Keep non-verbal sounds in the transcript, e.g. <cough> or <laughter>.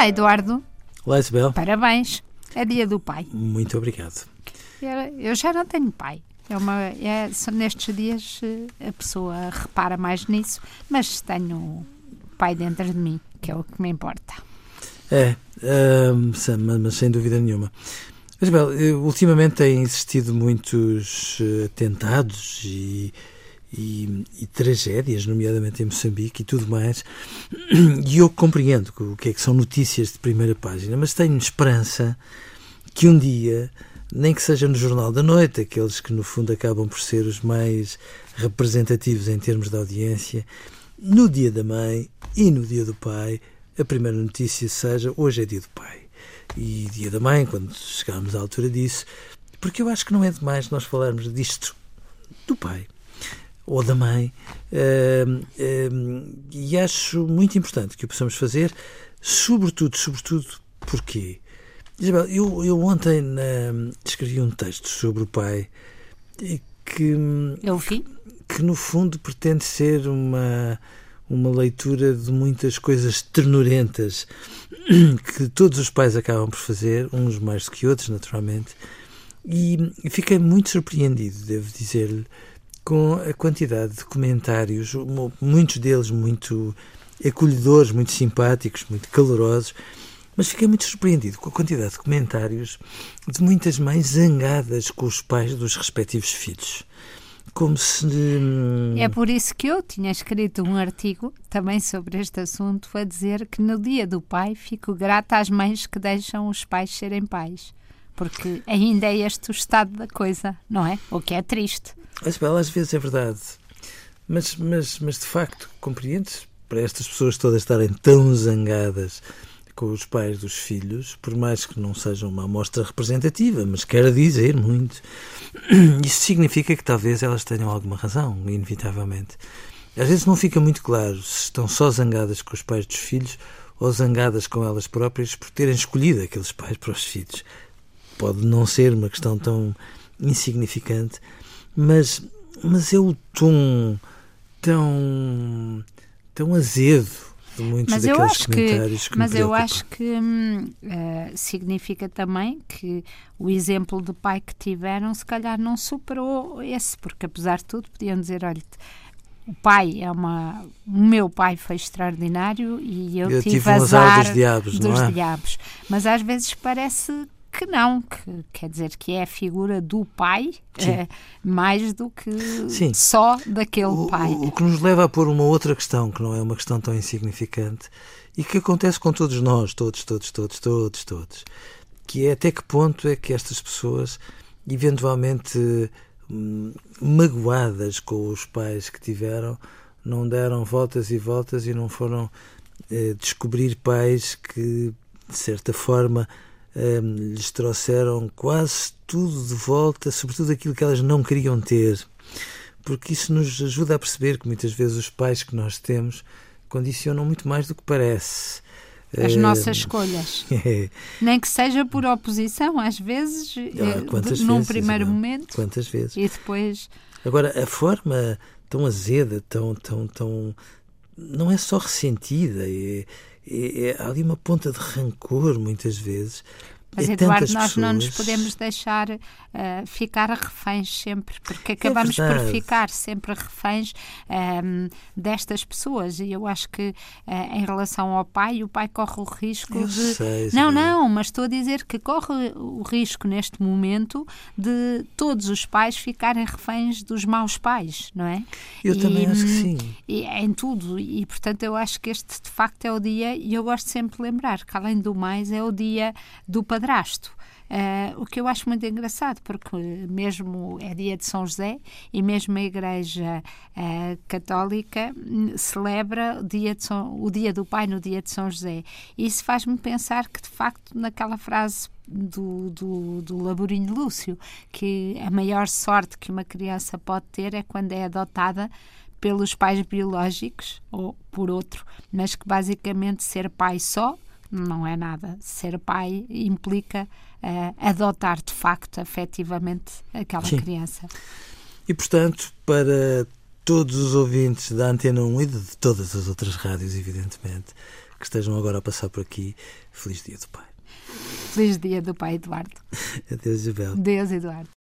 Olá, Eduardo. Olá, Isabel. Parabéns. É dia do pai. Muito obrigado. Eu já não tenho pai. É uma, é, nestes dias eh, a pessoa repara mais nisso, mas tenho pai dentro de mim, que é o que me importa. É, mas sem dúvida nenhuma. Isabel, ultimamente têm existido muitos eh, atentados e, e, e, tragédias, nomeadamente em Moçambique e tudo mais, e eu compreendo o que é que são notícias de primeira página, mas tenho esperança que um dia, nem que seja no Jornal da Noite, aqueles que no fundo acabam por ser os mais representativos em termos de audiência, no dia da mãe e no dia do pai, a primeira notícia seja hoje é dia do pai. E Dia da Mãe, quando chegarmos à altura disso, porque eu acho que não é demais nós falarmos disto do pai ou da mãe, uh, uh, e acho muito importante que o possamos fazer, sobretudo, sobretudo, porquê? Isabel, eu, eu ontem uh, escrevi um texto sobre o pai que, eu vi. que no fundo pretende ser uma uma leitura de muitas coisas ternurentas <clears throat> que todos os pais acabam por fazer, uns mais do que outros, naturalmente. E fiquei muito surpreendido, devo dizer-lhe, com a quantidade de comentários, muitos deles muito acolhedores, muito simpáticos, muito calorosos, mas fiquei muito surpreendido com a quantidade de comentários de muitas mães zangadas com os pais dos respectivos filhos como se. É por isso que eu tinha escrito um artigo também sobre este assunto a dizer que no dia do pai fico grata às mães que deixam os pais serem pais. Porque ainda é este o estado da coisa, não é? O que é triste. Às vezes é verdade. Mas, mas, mas de facto, compreendes? Para estas pessoas todas estarem tão zangadas com os pais dos filhos, por mais que não seja uma amostra representativa, mas quer dizer muito. <clears throat> Isso significa que talvez elas tenham alguma razão, inevitavelmente. Às vezes não fica muito claro se estão só zangadas com os pais dos filhos ou zangadas com elas próprias por terem escolhido aqueles pais para os filhos. Pode não ser uma questão tão insignificante, mas, mas é o tom tão, tão azedo de muitos mas daqueles comentários que, que Mas eu acho que hum, uh, significa também que o exemplo de pai que tiveram, se calhar não superou esse, porque apesar de tudo podiam dizer, olha, o pai é uma. O meu pai foi extraordinário e eu, eu tive, tive azar dos diabos, dos é? diabos. Mas às vezes parece que não, que quer dizer que é a figura do pai é, mais do que Sim. só daquele o, pai. O, que nos leva a pôr uma outra questão, que não é uma questão tão insignificante, e que acontece com todos nós, todos, todos, todos, todos, todos, que é até que ponto é que estas pessoas, eventualmente hum, magoadas com os pais que tiveram, não deram voltas e voltas e não foram eh, descobrir pais que, de certa forma, um, lhes trouxeram quase tudo de volta, sobretudo aquilo que elas não queriam ter. Porque isso nos ajuda a perceber que muitas vezes os pais que nós temos condicionam muito mais do que parece. As nossas escolhas. <laughs> É. Nem que seja por oposição, às vezes, ah, quantas num vezes, primeiro não? momento. Quantas vezes? E depois. Agora, a forma tão azeda, tão, tão, tão. não é só ressentida, é, é, é, há ali uma ponta de rancor, muitas vezes. Mas, é Eduardo, nós pessoas... não nos podemos deixar uh, ficar reféns sempre, porque acabamos é por ficar sempre reféns um, ehm, destas pessoas. E eu acho que, uh, em relação ao pai, o pai corre o risco eu de. Sei, não, não, mas estou a dizer que corre o risco neste momento de todos os pais ficarem reféns dos maus pais, não é? Eu e, também acho que sim. E, em tudo. E, portanto, eu acho que este, de facto, é o dia, e eu gosto sempre de lembrar que, além do mais, é o dia do padrão padrasto. Uh, o que eu acho muito engraçado, porque mesmo é dia de São José e mesmo a Igreja uh, Católica hum, celebra o dia, São, o dia do Pai no dia de São José. Isso faz-me pensar que, de facto, naquela frase do, do, do Laborinho Lúcio, que a maior sorte que uma criança pode ter é quando é adotada pelos pais biológicos ou por outro, mas que basicamente ser pai só não é nada. Ser pai implica uh, adotar de facto, afetivamente, aquela Sim. criança. E portanto, para todos os ouvintes da Antena 1 e de todas as outras rádios, evidentemente, que estejam agora a passar por aqui. Feliz Dia do Pai. Feliz Dia do Pai, Eduardo. Adeus, Isabel. Deus, Eduardo.